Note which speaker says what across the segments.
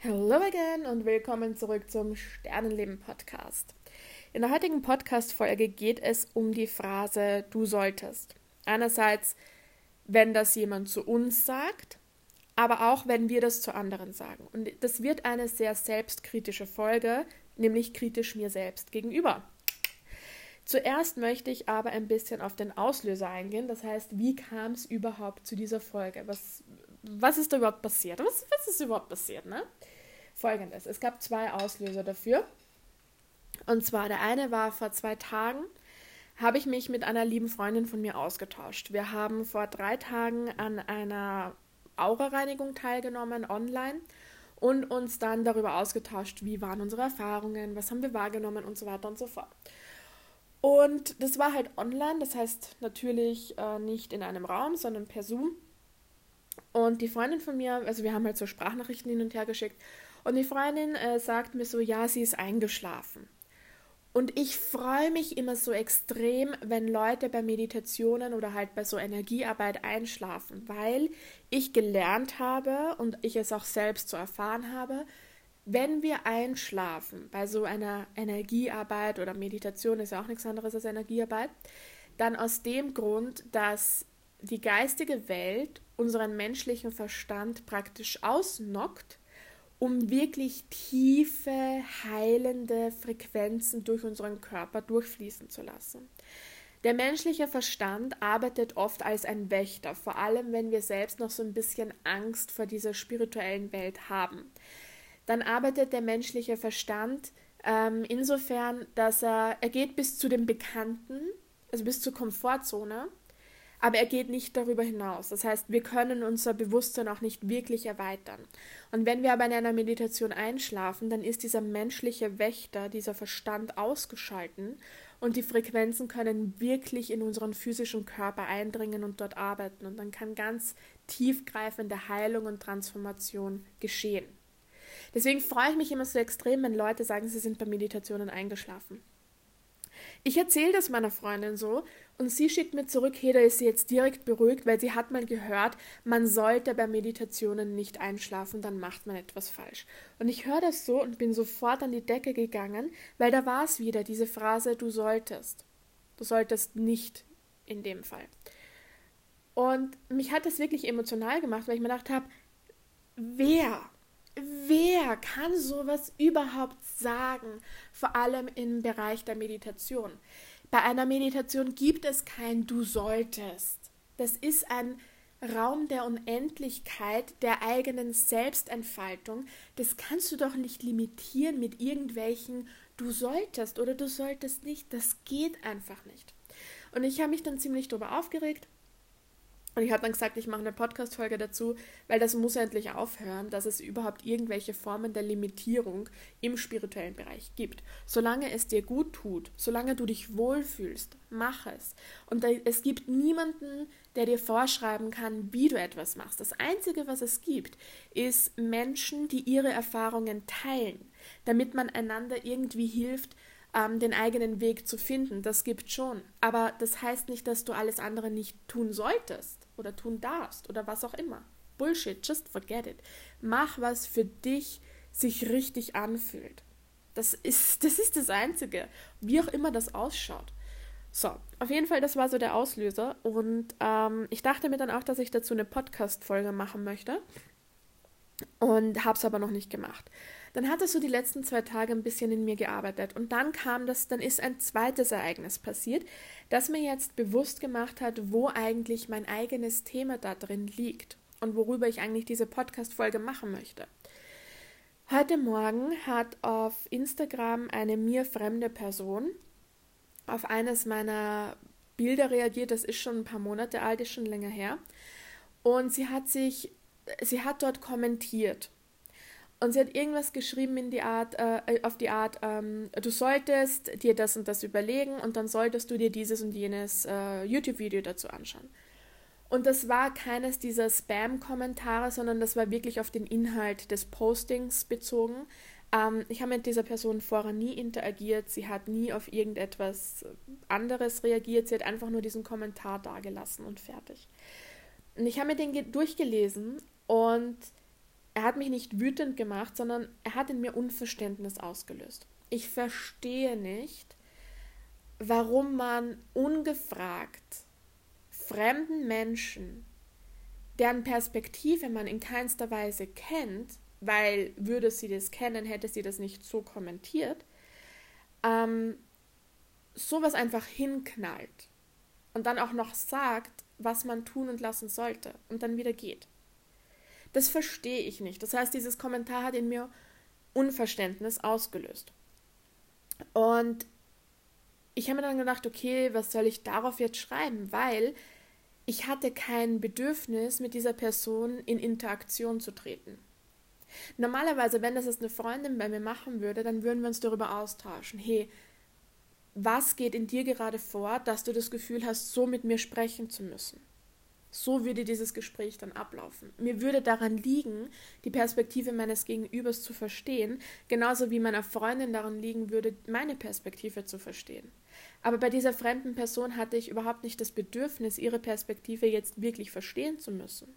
Speaker 1: Hello again und willkommen zurück zum Sternenleben Podcast. In der heutigen Podcast-Folge geht es um die Phrase du solltest. Einerseits, wenn das jemand zu uns sagt, aber auch wenn wir das zu anderen sagen. Und das wird eine sehr selbstkritische Folge, nämlich kritisch mir selbst gegenüber. Zuerst möchte ich aber ein bisschen auf den Auslöser eingehen. Das heißt, wie kam es überhaupt zu dieser Folge? Was, was ist da überhaupt passiert? Was, was ist überhaupt passiert? Ne? Folgendes: Es gab zwei Auslöser dafür. Und zwar der eine war vor zwei Tagen, habe ich mich mit einer lieben Freundin von mir ausgetauscht. Wir haben vor drei Tagen an einer Aura-Reinigung teilgenommen online und uns dann darüber ausgetauscht, wie waren unsere Erfahrungen, was haben wir wahrgenommen und so weiter und so fort. Und das war halt online, das heißt natürlich äh, nicht in einem Raum, sondern per Zoom. Und die Freundin von mir, also wir haben halt so Sprachnachrichten hin und her geschickt. Und die Freundin äh, sagt mir so, ja, sie ist eingeschlafen. Und ich freue mich immer so extrem, wenn Leute bei Meditationen oder halt bei so Energiearbeit einschlafen, weil ich gelernt habe und ich es auch selbst so erfahren habe, wenn wir einschlafen bei so einer Energiearbeit oder Meditation ist ja auch nichts anderes als Energiearbeit, dann aus dem Grund, dass die geistige Welt unseren menschlichen Verstand praktisch ausnockt, um wirklich tiefe, heilende Frequenzen durch unseren Körper durchfließen zu lassen. Der menschliche Verstand arbeitet oft als ein Wächter, vor allem wenn wir selbst noch so ein bisschen Angst vor dieser spirituellen Welt haben. Dann arbeitet der menschliche Verstand ähm, insofern, dass er, er geht bis zu dem Bekannten, also bis zur Komfortzone, aber er geht nicht darüber hinaus. Das heißt, wir können unser Bewusstsein auch nicht wirklich erweitern. Und wenn wir aber in einer Meditation einschlafen, dann ist dieser menschliche Wächter, dieser Verstand ausgeschalten und die Frequenzen können wirklich in unseren physischen Körper eindringen und dort arbeiten. Und dann kann ganz tiefgreifende Heilung und Transformation geschehen. Deswegen freue ich mich immer so extrem, wenn Leute sagen, sie sind bei Meditationen eingeschlafen. Ich erzähle das meiner Freundin so und sie schickt mir zurück, hey, da ist sie jetzt direkt beruhigt, weil sie hat mal gehört, man sollte bei Meditationen nicht einschlafen, dann macht man etwas falsch. Und ich höre das so und bin sofort an die Decke gegangen, weil da war es wieder, diese Phrase, du solltest. Du solltest nicht in dem Fall. Und mich hat das wirklich emotional gemacht, weil ich mir gedacht habe, wer Wer kann sowas überhaupt sagen, vor allem im Bereich der Meditation? Bei einer Meditation gibt es kein Du solltest. Das ist ein Raum der Unendlichkeit, der eigenen Selbstentfaltung. Das kannst du doch nicht limitieren mit irgendwelchen Du solltest oder du solltest nicht. Das geht einfach nicht. Und ich habe mich dann ziemlich darüber aufgeregt und ich habe dann gesagt, ich mache eine Podcast-Folge dazu, weil das muss endlich aufhören, dass es überhaupt irgendwelche Formen der Limitierung im spirituellen Bereich gibt. Solange es dir gut tut, solange du dich wohlfühlst, mach es. Und es gibt niemanden, der dir vorschreiben kann, wie du etwas machst. Das Einzige, was es gibt, ist Menschen, die ihre Erfahrungen teilen, damit man einander irgendwie hilft, ähm, den eigenen Weg zu finden. Das gibt schon. Aber das heißt nicht, dass du alles andere nicht tun solltest oder tun darfst oder was auch immer. Bullshit, just forget it. Mach, was für dich sich richtig anfühlt. Das ist, das ist das Einzige, wie auch immer das ausschaut. So, auf jeden Fall, das war so der Auslöser. Und ähm, ich dachte mir dann auch, dass ich dazu eine Podcast-Folge machen möchte. Und habe es aber noch nicht gemacht. Dann hat es so die letzten zwei Tage ein bisschen in mir gearbeitet. Und dann kam das, dann ist ein zweites Ereignis passiert, das mir jetzt bewusst gemacht hat, wo eigentlich mein eigenes Thema da drin liegt und worüber ich eigentlich diese Podcast-Folge machen möchte. Heute Morgen hat auf Instagram eine mir fremde Person auf eines meiner Bilder reagiert, das ist schon ein paar Monate alt, ist schon länger her. Und sie hat sich, sie hat dort kommentiert und sie hat irgendwas geschrieben in die Art, äh, auf die Art, ähm, du solltest dir das und das überlegen und dann solltest du dir dieses und jenes äh, YouTube-Video dazu anschauen. Und das war keines dieser Spam-Kommentare, sondern das war wirklich auf den Inhalt des Postings bezogen. Ähm, ich habe mit dieser Person vorher nie interagiert, sie hat nie auf irgendetwas anderes reagiert, sie hat einfach nur diesen Kommentar dagelassen und fertig. Und ich habe mir den durchgelesen und er hat mich nicht wütend gemacht, sondern er hat in mir Unverständnis ausgelöst. Ich verstehe nicht, warum man ungefragt fremden Menschen, deren Perspektive man in keinster Weise kennt, weil würde sie das kennen, hätte sie das nicht so kommentiert, ähm, sowas einfach hinknallt und dann auch noch sagt, was man tun und lassen sollte und dann wieder geht. Das verstehe ich nicht. Das heißt, dieses Kommentar hat in mir Unverständnis ausgelöst. Und ich habe mir dann gedacht, okay, was soll ich darauf jetzt schreiben? Weil ich hatte kein Bedürfnis, mit dieser Person in Interaktion zu treten. Normalerweise, wenn das jetzt eine Freundin bei mir machen würde, dann würden wir uns darüber austauschen. Hey, was geht in dir gerade vor, dass du das Gefühl hast, so mit mir sprechen zu müssen? So würde dieses Gespräch dann ablaufen. Mir würde daran liegen, die Perspektive meines Gegenübers zu verstehen, genauso wie meiner Freundin daran liegen würde, meine Perspektive zu verstehen. Aber bei dieser fremden Person hatte ich überhaupt nicht das Bedürfnis, ihre Perspektive jetzt wirklich verstehen zu müssen.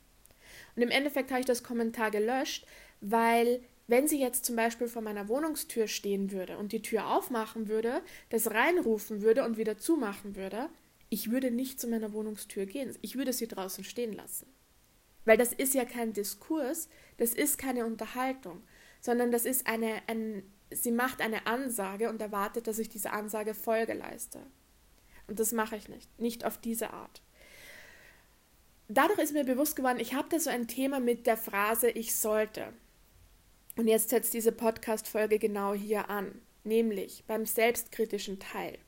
Speaker 1: Und im Endeffekt habe ich das Kommentar gelöscht, weil wenn sie jetzt zum Beispiel vor meiner Wohnungstür stehen würde und die Tür aufmachen würde, das reinrufen würde und wieder zumachen würde, ich würde nicht zu meiner Wohnungstür gehen. Ich würde sie draußen stehen lassen. Weil das ist ja kein Diskurs, das ist keine Unterhaltung, sondern das ist eine, ein, sie macht eine Ansage und erwartet, dass ich diese Ansage Folge leiste. Und das mache ich nicht, nicht auf diese Art. Dadurch ist mir bewusst geworden, ich habe da so ein Thema mit der Phrase ich sollte. Und jetzt setzt diese Podcast-Folge genau hier an, nämlich beim selbstkritischen Teil.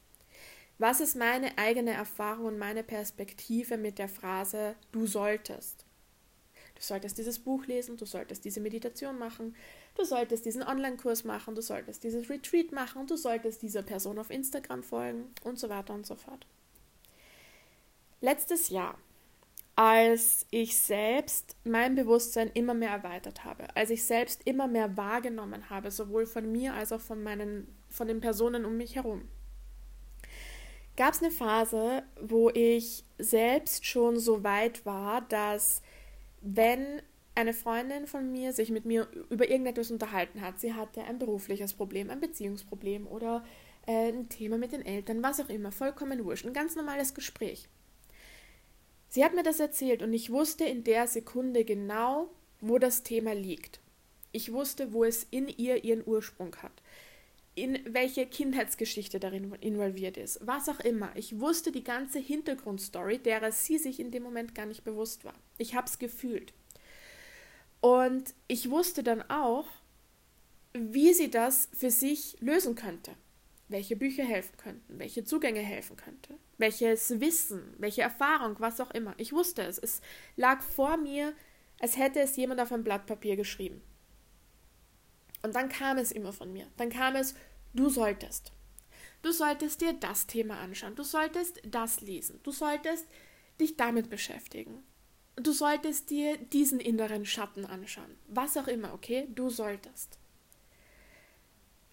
Speaker 1: Was ist meine eigene Erfahrung und meine Perspektive mit der Phrase du solltest? Du solltest dieses Buch lesen, du solltest diese Meditation machen, du solltest diesen Online-Kurs machen, du solltest dieses Retreat machen, du solltest dieser Person auf Instagram folgen und so weiter und so fort. Letztes Jahr, als ich selbst mein Bewusstsein immer mehr erweitert habe, als ich selbst immer mehr wahrgenommen habe, sowohl von mir als auch von meinen, von den Personen um mich herum, gab es eine Phase, wo ich selbst schon so weit war, dass wenn eine Freundin von mir sich mit mir über irgendetwas unterhalten hat, sie hatte ein berufliches Problem, ein Beziehungsproblem oder äh, ein Thema mit den Eltern, was auch immer, vollkommen wurscht, ein ganz normales Gespräch. Sie hat mir das erzählt und ich wusste in der Sekunde genau, wo das Thema liegt. Ich wusste, wo es in ihr ihren Ursprung hat in welche Kindheitsgeschichte darin involviert ist, was auch immer. Ich wusste die ganze Hintergrundstory, derer sie sich in dem Moment gar nicht bewusst war. Ich habe es gefühlt. Und ich wusste dann auch, wie sie das für sich lösen könnte. Welche Bücher helfen könnten, welche Zugänge helfen könnte, welches Wissen, welche Erfahrung, was auch immer. Ich wusste es. Es lag vor mir, als hätte es jemand auf ein Blatt Papier geschrieben. Und dann kam es immer von mir. Dann kam es, du solltest. Du solltest dir das Thema anschauen. Du solltest das lesen. Du solltest dich damit beschäftigen. Du solltest dir diesen inneren Schatten anschauen. Was auch immer, okay? Du solltest.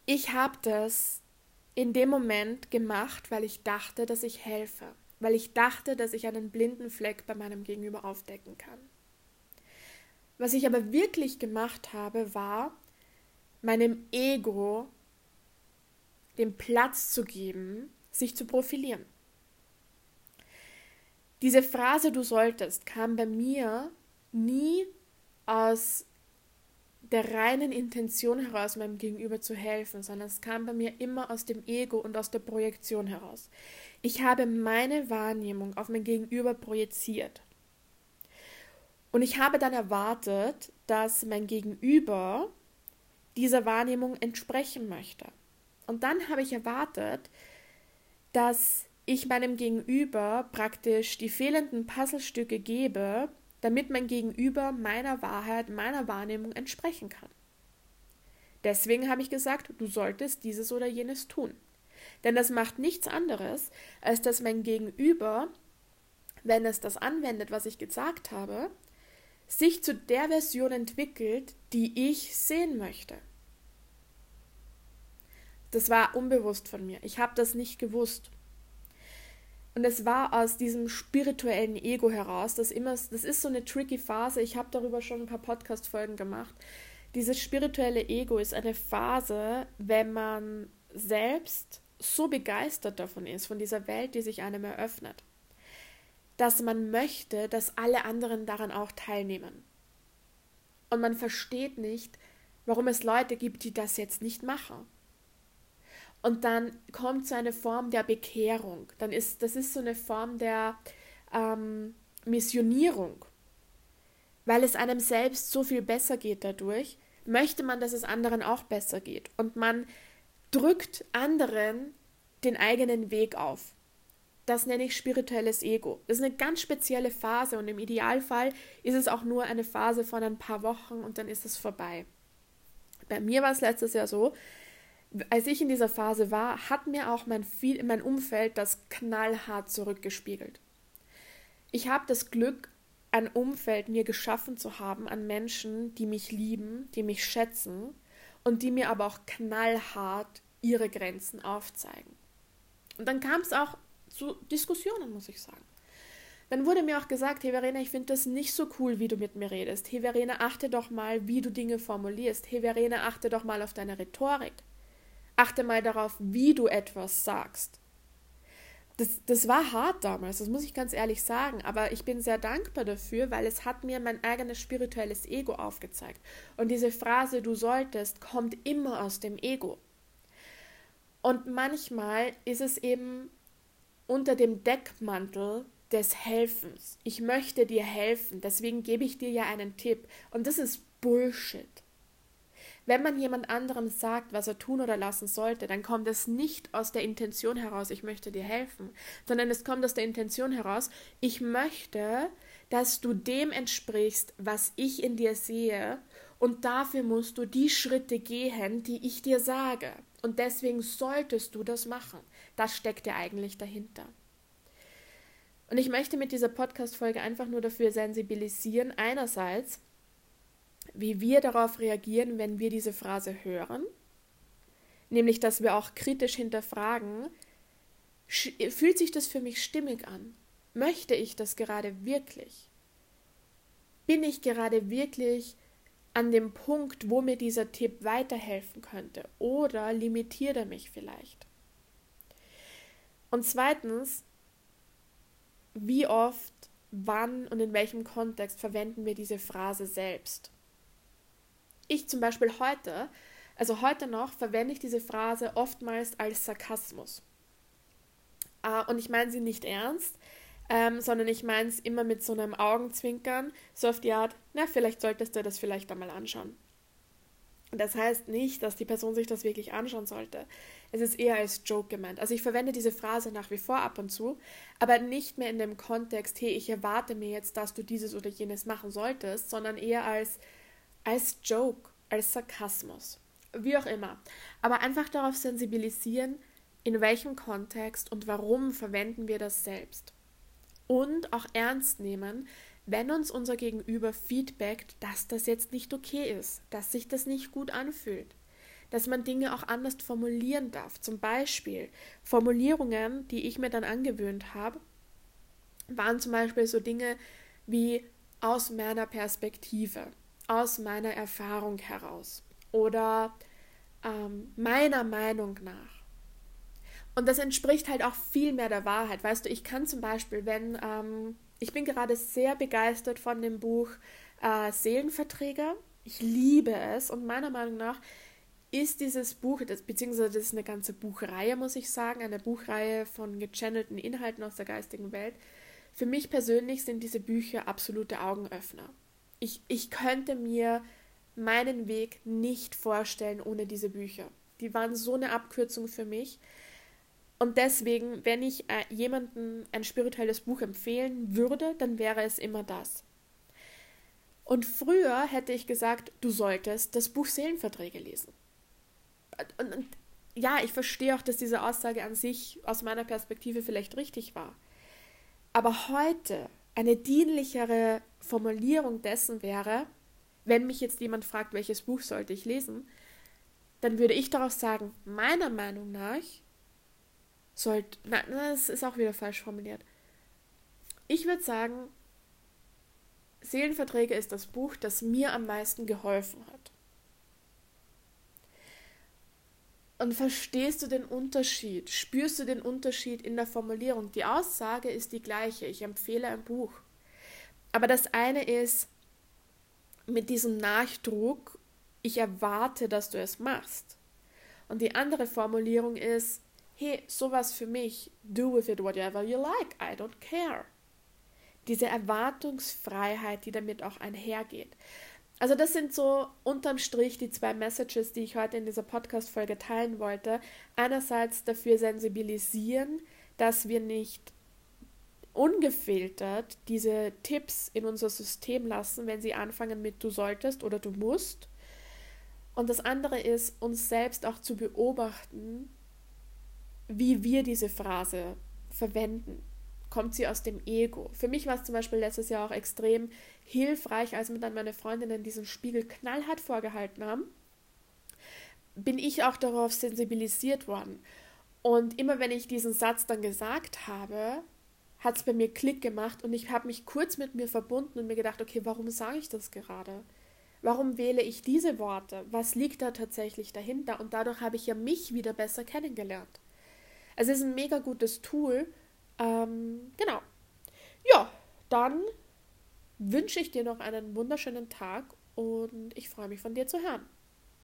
Speaker 1: Ich habe das in dem Moment gemacht, weil ich dachte, dass ich helfe. Weil ich dachte, dass ich einen blinden Fleck bei meinem Gegenüber aufdecken kann. Was ich aber wirklich gemacht habe, war, meinem Ego den Platz zu geben, sich zu profilieren. Diese Phrase du solltest kam bei mir nie aus der reinen Intention heraus, meinem Gegenüber zu helfen, sondern es kam bei mir immer aus dem Ego und aus der Projektion heraus. Ich habe meine Wahrnehmung auf mein Gegenüber projiziert. Und ich habe dann erwartet, dass mein Gegenüber dieser Wahrnehmung entsprechen möchte. Und dann habe ich erwartet, dass ich meinem Gegenüber praktisch die fehlenden Puzzlestücke gebe, damit mein Gegenüber meiner Wahrheit, meiner Wahrnehmung entsprechen kann. Deswegen habe ich gesagt, du solltest dieses oder jenes tun. Denn das macht nichts anderes, als dass mein Gegenüber, wenn es das anwendet, was ich gesagt habe, sich zu der Version entwickelt, die ich sehen möchte. Das war unbewusst von mir. Ich habe das nicht gewusst. Und es war aus diesem spirituellen Ego heraus, das immer, das ist so eine tricky Phase. Ich habe darüber schon ein paar Podcast-Folgen gemacht. Dieses spirituelle Ego ist eine Phase, wenn man selbst so begeistert davon ist, von dieser Welt, die sich einem eröffnet, dass man möchte, dass alle anderen daran auch teilnehmen. Und man versteht nicht, warum es Leute gibt, die das jetzt nicht machen. Und dann kommt so eine Form der Bekehrung. Dann ist, das ist so eine Form der ähm, Missionierung. Weil es einem selbst so viel besser geht dadurch, möchte man, dass es anderen auch besser geht. Und man drückt anderen den eigenen Weg auf. Das nenne ich spirituelles Ego. Das ist eine ganz spezielle Phase und im Idealfall ist es auch nur eine Phase von ein paar Wochen und dann ist es vorbei. Bei mir war es letztes Jahr so, als ich in dieser Phase war, hat mir auch mein, mein Umfeld das knallhart zurückgespiegelt. Ich habe das Glück, ein Umfeld mir geschaffen zu haben an Menschen, die mich lieben, die mich schätzen und die mir aber auch knallhart ihre Grenzen aufzeigen. Und dann kam es auch zu Diskussionen, muss ich sagen. Dann wurde mir auch gesagt, hey Verena, ich finde das nicht so cool, wie du mit mir redest. Hey Verena, achte doch mal, wie du Dinge formulierst. Hey Verena, achte doch mal auf deine Rhetorik. Achte mal darauf, wie du etwas sagst. Das, das war hart damals, das muss ich ganz ehrlich sagen, aber ich bin sehr dankbar dafür, weil es hat mir mein eigenes spirituelles Ego aufgezeigt. Und diese Phrase, du solltest, kommt immer aus dem Ego. Und manchmal ist es eben unter dem Deckmantel des Helfens. Ich möchte dir helfen, deswegen gebe ich dir ja einen Tipp. Und das ist Bullshit. Wenn man jemand anderem sagt, was er tun oder lassen sollte, dann kommt es nicht aus der Intention heraus, ich möchte dir helfen, sondern es kommt aus der Intention heraus, ich möchte, dass du dem entsprichst, was ich in dir sehe, und dafür musst du die Schritte gehen, die ich dir sage. Und deswegen solltest du das machen. Das steckt ja eigentlich dahinter. Und ich möchte mit dieser Podcast-Folge einfach nur dafür sensibilisieren, einerseits, wie wir darauf reagieren, wenn wir diese Phrase hören, nämlich dass wir auch kritisch hinterfragen, fühlt sich das für mich stimmig an? Möchte ich das gerade wirklich? Bin ich gerade wirklich an dem Punkt, wo mir dieser Tipp weiterhelfen könnte? Oder limitiert er mich vielleicht? Und zweitens, wie oft, wann und in welchem Kontext verwenden wir diese Phrase selbst? Ich zum Beispiel heute, also heute noch, verwende ich diese Phrase oftmals als Sarkasmus. Uh, und ich meine sie nicht ernst, ähm, sondern ich meine es immer mit so einem Augenzwinkern, so auf die Art, na, vielleicht solltest du das vielleicht einmal anschauen. Das heißt nicht, dass die Person sich das wirklich anschauen sollte. Es ist eher als Joke gemeint. Also ich verwende diese Phrase nach wie vor ab und zu, aber nicht mehr in dem Kontext, hey, ich erwarte mir jetzt, dass du dieses oder jenes machen solltest, sondern eher als als Joke, als Sarkasmus, wie auch immer. Aber einfach darauf sensibilisieren, in welchem Kontext und warum verwenden wir das selbst. Und auch ernst nehmen, wenn uns unser Gegenüber feedbackt, dass das jetzt nicht okay ist, dass sich das nicht gut anfühlt, dass man Dinge auch anders formulieren darf. Zum Beispiel Formulierungen, die ich mir dann angewöhnt habe, waren zum Beispiel so Dinge wie aus meiner Perspektive aus meiner Erfahrung heraus oder ähm, meiner Meinung nach. Und das entspricht halt auch viel mehr der Wahrheit. Weißt du, ich kann zum Beispiel, wenn ähm, ich bin gerade sehr begeistert von dem Buch äh, Seelenverträge. Ich liebe es und meiner Meinung nach ist dieses Buch, das, beziehungsweise das ist eine ganze Buchreihe, muss ich sagen, eine Buchreihe von gechannelten Inhalten aus der geistigen Welt. Für mich persönlich sind diese Bücher absolute Augenöffner ich, ich könnte mir meinen Weg nicht vorstellen ohne diese Bücher. Die waren so eine Abkürzung für mich. Und deswegen, wenn ich äh, jemandem ein spirituelles Buch empfehlen würde, dann wäre es immer das. Und früher hätte ich gesagt, du solltest das Buch Seelenverträge lesen. Und, und ja, ich verstehe auch, dass diese Aussage an sich aus meiner Perspektive vielleicht richtig war. Aber heute eine dienlichere Formulierung dessen wäre, wenn mich jetzt jemand fragt, welches Buch sollte ich lesen, dann würde ich darauf sagen, meiner Meinung nach sollt. Nein, das ist auch wieder falsch formuliert. Ich würde sagen, Seelenverträge ist das Buch, das mir am meisten geholfen hat. Und verstehst du den Unterschied? Spürst du den Unterschied in der Formulierung? Die Aussage ist die gleiche. Ich empfehle ein Buch. Aber das eine ist mit diesem Nachdruck, ich erwarte, dass du es machst. Und die andere Formulierung ist, hey, sowas für mich, do with it whatever you like, I don't care. Diese Erwartungsfreiheit, die damit auch einhergeht. Also das sind so unterm Strich die zwei Messages, die ich heute in dieser Podcast-Folge teilen wollte. Einerseits dafür sensibilisieren, dass wir nicht ungefiltert diese Tipps in unser System lassen, wenn sie anfangen mit du solltest oder du musst. Und das andere ist, uns selbst auch zu beobachten, wie wir diese Phrase verwenden kommt sie aus dem Ego. Für mich war es zum Beispiel letztes Jahr auch extrem hilfreich, als mir dann meine Freundinnen diesen Spiegel knallhart vorgehalten haben, bin ich auch darauf sensibilisiert worden. Und immer wenn ich diesen Satz dann gesagt habe, hat es bei mir Klick gemacht und ich habe mich kurz mit mir verbunden und mir gedacht, okay, warum sage ich das gerade? Warum wähle ich diese Worte? Was liegt da tatsächlich dahinter? Und dadurch habe ich ja mich wieder besser kennengelernt. Es ist ein mega gutes Tool, ähm, genau. Ja, dann wünsche ich dir noch einen wunderschönen Tag und ich freue mich von dir zu hören.